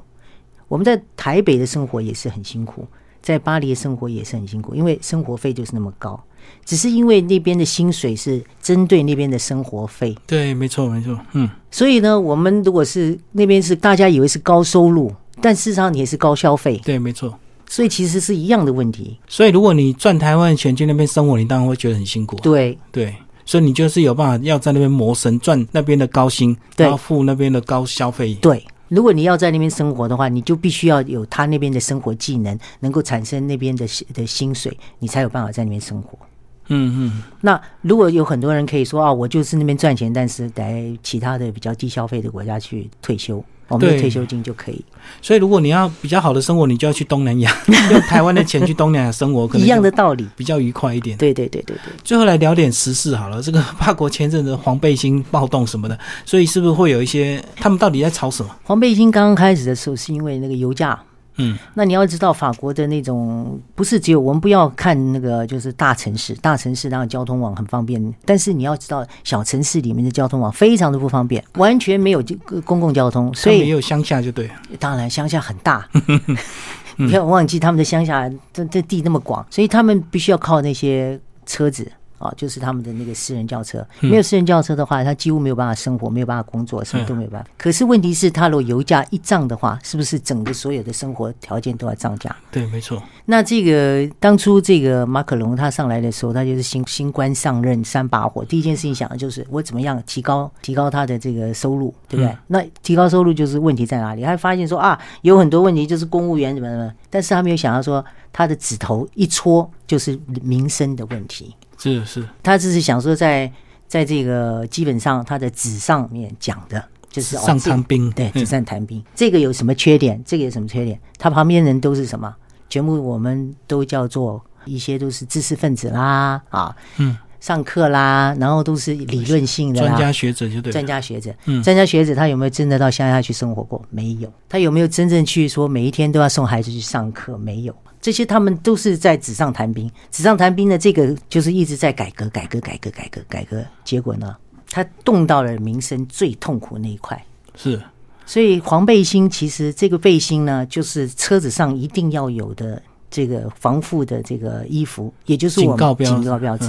我们在台北的生活也是很辛苦，在巴黎的生活也是很辛苦，因为生活费就是那么高。只是因为那边的薪水是针对那边的生活费，对，没错，没错，嗯，所以呢，我们如果是那边是大家以为是高收入，但事实上你也是高消费，对，没错。所以其实是一样的问题。所以如果你赚台湾的钱去那边生活，你当然会觉得很辛苦啊。对对，所以你就是有办法要在那边谋生，赚那边的高薪，对然后付那边的高消费。对，如果你要在那边生活的话，你就必须要有他那边的生活技能，能够产生那边的薪的薪水，你才有办法在那边生活。嗯嗯，那如果有很多人可以说啊，我就是那边赚钱，但是在其他的比较低消费的国家去退休，我们的退休金就可以所以如果你要比较好的生活，你就要去东南亚，*laughs* 用台湾的钱去东南亚生活，可能一样的道理。比较愉快一点。对对对对对，最后来聊点时事好了，这个法国签证的黄背心暴动什么的，所以是不是会有一些他们到底在吵什么？黄背心刚刚开始的时候是因为那个油价。嗯，那你要知道，法国的那种不是只有我们不要看那个，就是大城市，大城市当然交通网很方便，但是你要知道，小城市里面的交通网非常的不方便，完全没有公共交通，所以他们也有乡下就对。当然乡下很大，*laughs* 不要忘记他们的乡下这这地那么广，所以他们必须要靠那些车子。啊，就是他们的那个私人轿车，没有私人轿车的话，他几乎没有办法生活，没有办法工作，什么都没有办法。可是问题是，他如果油价一涨的话，是不是整个所有的生活条件都要涨价？对，没错。那这个当初这个马可龙他上来的时候，他就是新新官上任三把火，第一件事情想的就是我怎么样提高提高他的这个收入，对不对？那提高收入就是问题在哪里？他发现说啊，有很多问题就是公务员怎么怎么，但是他没有想到说他的指头一戳就是民生的问题。是是，他只是想说在在这个基本上他的纸上面讲的就是哦上谈兵。对，嗯纸上谈兵，这个有什么缺点？这个有什么缺点？他旁边人都是什么？全部我们都叫做一些都是知识分子啦，啊，嗯，上课啦，然后都是理论性的啦。专家学者就对。专家学者，嗯专家学者他有没有真的到乡下去生活过？没有。他有没有真正去说每一天都要送孩子去上课？没有。这些他们都是在纸上谈兵，纸上谈兵的这个就是一直在改革、改革、改革、改革、改革，结果呢，他动到了民生最痛苦那一块。是所以黄背心其实这个背心呢，就是车子上一定要有的这个防护的这个衣服，也就是我们警告标警告标志。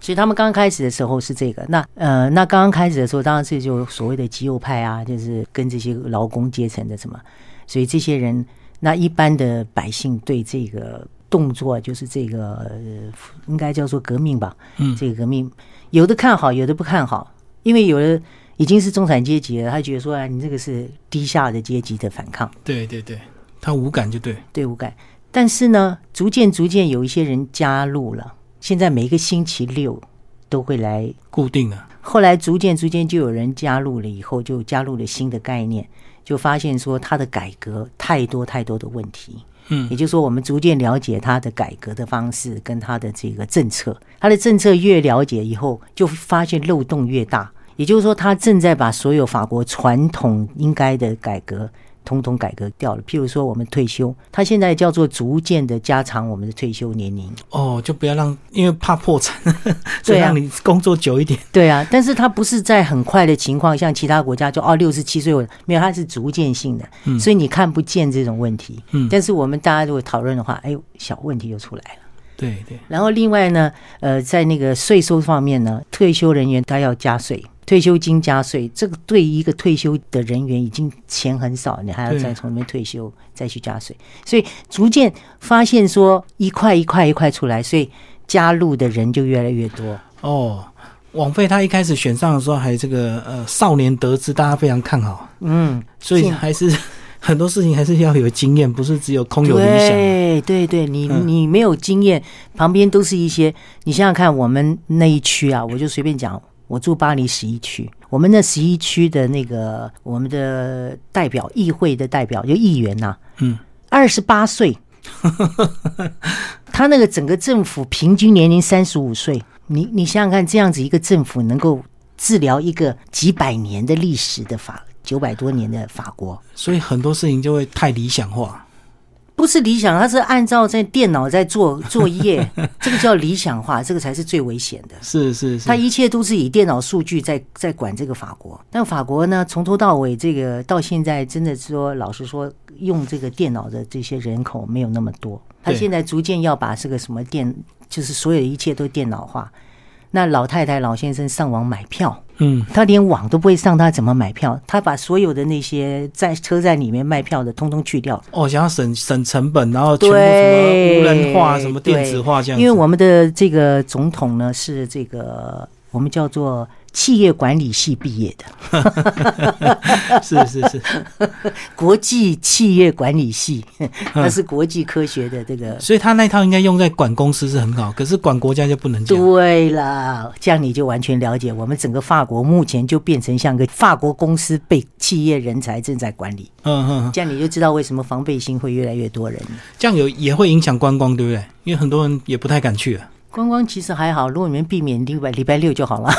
所以他们刚刚开始的时候是这个，那呃，那刚刚开始的时候，当然是就所谓的极右派啊，就是跟这些劳工阶层的什么，所以这些人，那一般的百姓对这个动作，就是这个、呃、应该叫做革命吧，嗯这个革命有的看好，有的不看好，因为有的已经是中产阶级了，他觉得说，啊，你这个是低下的阶级的反抗，对对对，他无感就对。对无感。但是呢，逐渐逐渐有一些人加入了，现在每一个星期六都会来固定啊。后来逐渐逐渐就有人加入了，以后就加入了新的概念，就发现说它的改革太多太多的问题，嗯也就是说，我们逐渐了解他的改革的方式跟他的这个政策，他的政策越了解以后，就发现漏洞越大。也就是说，他正在把所有法国传统应该的改革。通通改革掉了，譬如说我们退休，他现在叫做逐渐的加长我们的退休年龄。哦，就不要让，因为怕破产，*laughs* 所以让你工作久一点。对啊，但是它不是在很快的情况，像其他国家就哦六十七岁，没有，它是逐渐性的，嗯所以你看不见这种问题。嗯但是我们大家如果讨论的话，哎呦，小问题就出来了。对对，然后另外呢，呃，在那个税收方面呢，退休人员他要加税，退休金加税，这个对一个退休的人员已经钱很少，你还要再从里面退休再去加税，所以逐渐发现说一块一块一块出来，所以加入的人就越来越多。哦，王菲他一开始选上的时候还这个呃少年得志，大家非常看好，嗯，所以是还是很多事情还是要有经验，不是只有空有理想。对对对，你嗯。你没有经验，旁边都是一些，你想想看，我们那一区啊，我就随便讲，我住巴黎十一区，我们那十一区的那个我们的代表，议会的代表就议员呐、嗯，二十八岁，*laughs* 他那个整个政府平均年龄三十五岁，你你想想看，这样子一个政府能够治疗一个几百年的历史的法，九百多年的法国。所以很多事情就会太理想化。不是理想，它是按照在电脑在做 *laughs* 作业，这个叫理想化，这个才是最危险的。是是是它，一切都是以电脑数据在在管这个法国，但法国呢，从头到尾，这个到现在真的说，老实说，用这个电脑的这些人口没有那么多。他现在逐渐要把这个什么电，就是所有的一切都电脑化。那老太太、老先生上网买票，嗯，他连网都不会上，他怎么买票？他把所有的那些在车站里面卖票的，通通去掉。哦，想要省省成本，然后全部什么无人化、什么电子化这样。因为我们的这个总统呢是这个我们叫做企业管理系毕业的，*laughs* 是是是，国际企业管理系，它是国际科学的这个。所以他那一套应该用在管公司是很好，可是管国家就不能这样。对了，这样你就完全了解，我们整个法国目前就变成像个法国公司被企业人才正在管理，嗯嗯，嗯这样你就知道为什么防备心会越来越多人。这样有也会影响观光，对不对？因为很多人也不太敢去啊，观光其实还好，如果你们避免礼拜礼拜六就好了。*laughs*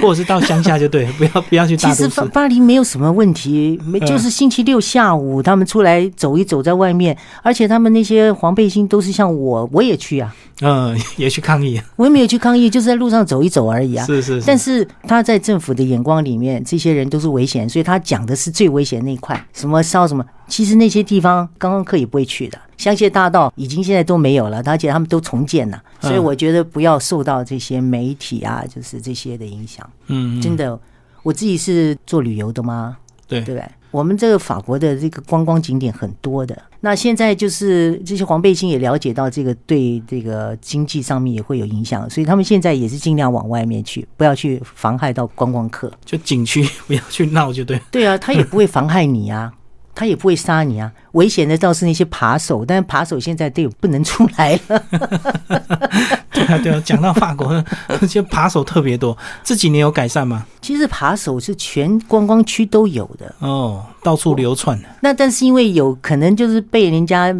或者是到乡下就对，不要不要去大都市其实巴。巴黎没有什么问题，没嗯就是星期六下午他们出来走一走，在外面，而且他们那些黄背心都是像我，我也去啊，嗯，*laughs* 也去抗议。我也没有去抗议，就是在路上走一走而已啊。是是是，但是他在政府的眼光里面，这些人都是危险，所以他讲的是最危险那一块，什么烧什么，其实那些地方观光客也不会去的。香榭大道已经现在都没有了，而且他们都重建了，嗯所以我觉得不要受到这些媒体啊，就是这些的影响。嗯，嗯真的，我自己是做旅游的嘛，对对不对？我们这个法国的这个观光景点很多的，那现在就是这些黄背心也了解到这个对这个经济上面也会有影响，所以他们现在也是尽量往外面去，不要去妨害到观光客。就景区 *laughs* 不要去闹就对。对啊，他也不会妨害你啊，他也不会杀你啊。危险的倒是那些扒手，但是扒手现在都有不能出来了。*laughs* 对啊对啊，讲到法国，*laughs* 那些扒手特别多，这几年有改善吗？其实扒手是全观光区都有的，哦，到处流窜。那但是因为有可能就是被人家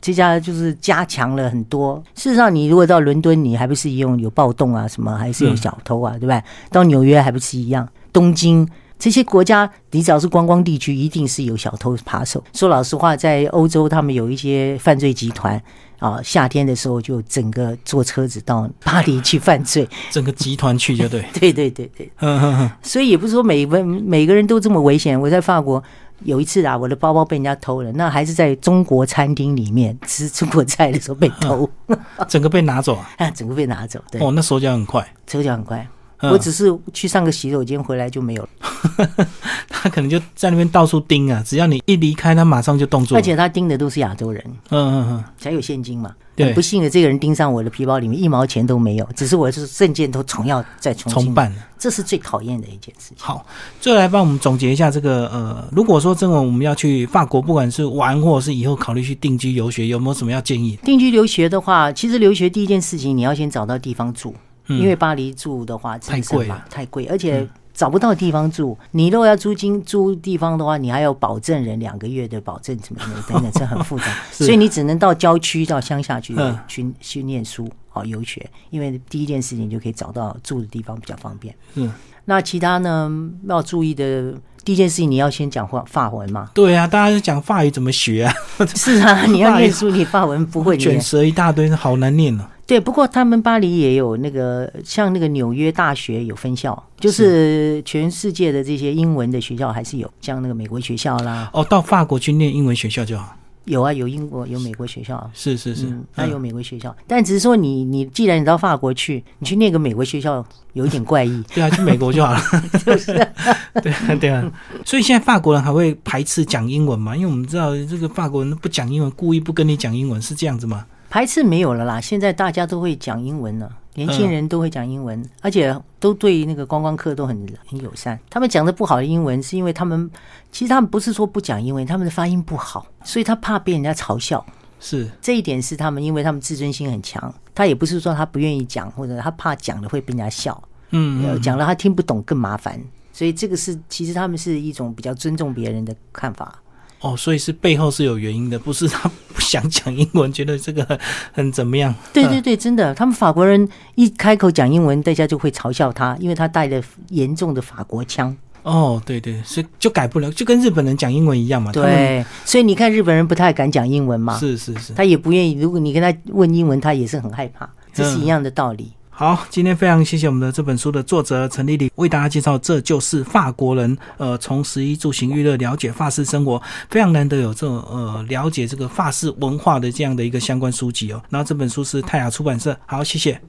这家就是加强了很多。事实上，你如果到伦敦，你还不是一样有暴动啊，什么还是有小偷啊，对吧？到纽约还不是一样，东京。这些国家，你只要是观光地区，一定是有小偷扒手。说老实话，在欧洲，他们有一些犯罪集团啊，夏天的时候就整个坐车子到巴黎去犯罪。整个集团去就对。*laughs* 对对对对，嗯哼哼，所以也不是说每个每个人都这么危险。我在法国有一次啊，我的包包被人家偷了，那还是在中国餐厅里面吃中国菜的时候被偷，*laughs* 整个被拿走啊。*laughs* 啊，整个被拿走。对，哦，那手脚很快。手脚很快。嗯我只是去上个洗手间回来就没有了，*laughs* 他可能就在那边到处盯啊，只要你一离开，他马上就动作。而且他盯的都是亚洲人，嗯嗯嗯，才有现金嘛。对很不幸的，这个人盯上我的皮包里面一毛钱都没有，只是我就是证件都重要再重新重，办。这是最讨厌的一件事情。好，最后来帮我们总结一下这个呃，如果说真的我们要去法国，不管是玩或者是以后考虑去定居游学，有没有什么要建议？定居留学的话，其实留学第一件事情你要先找到地方住，嗯因为巴黎住的话太贵了太贵，而且找不到地方住，你如果要租金租地方的话，你还要保证人两个月的保证什么什么等等，这很复杂，*laughs* 所以你只能到郊区、到乡下去嗯去去念书、好游学，因为第一件事情就可以找到住的地方比较方便。嗯，那其他呢要注意的，第一件事情你要先讲法法文嘛。对啊，大家就讲法语怎么学啊？是啊，*laughs* 你要念书，你法文不会，卷舌一大堆，好难念哦。对，不过他们巴黎也有那个，像那个纽约大学有分校，就是全世界的这些英文的学校还是有，像那个美国学校啦，哦，到法国去念英文学校就好。有啊，有英国有美国学校，是是是，嗯，那有美国学校，但只是说你你既然你到法国去，你去念个美国学校有一点怪异，*laughs* 对啊，去美国就好了。*laughs* 就是 *laughs* 对啊，对啊。所以现在法国人还会排斥讲英文吗？因为我们知道这个法国人不讲英文，故意不跟你讲英文，是这样子吗？排斥没有了啦，现在大家都会讲英文了。年轻人都会讲英文，而且都对那个观光客都很很友善。他们讲的不好的英文，是因为他们其实他们不是说不讲英文，他们的发音不好，所以他怕被人家嘲笑。是这一点是他们，因为他们自尊心很强，他也不是说他不愿意讲，或者他怕讲了会被人家笑，嗯讲了他听不懂更麻烦。所以这个是其实他们是一种比较尊重别人的看法。哦，所以是背后是有原因的，不是他不想讲英文，觉得这个很很怎么样？对对对，真的，他们法国人一开口讲英文，大家就会嘲笑他，因为他带了严重的法国腔。哦，对对，所以就改不了，就跟日本人讲英文一样嘛。对，所以你看日本人不太敢讲英文嘛，是是是。他也不愿意。如果你跟他问英文，他也是很害怕，这是一样的道理。好，今天非常谢谢我们的这本书的作者陈丽丽为大家介绍，这就是法国人。呃，从十一住行娱乐了解法式生活，非常难得有这种呃了解这个法式文化的这样的一个相关书籍哦。然后这本书是泰雅出版社，好，谢谢。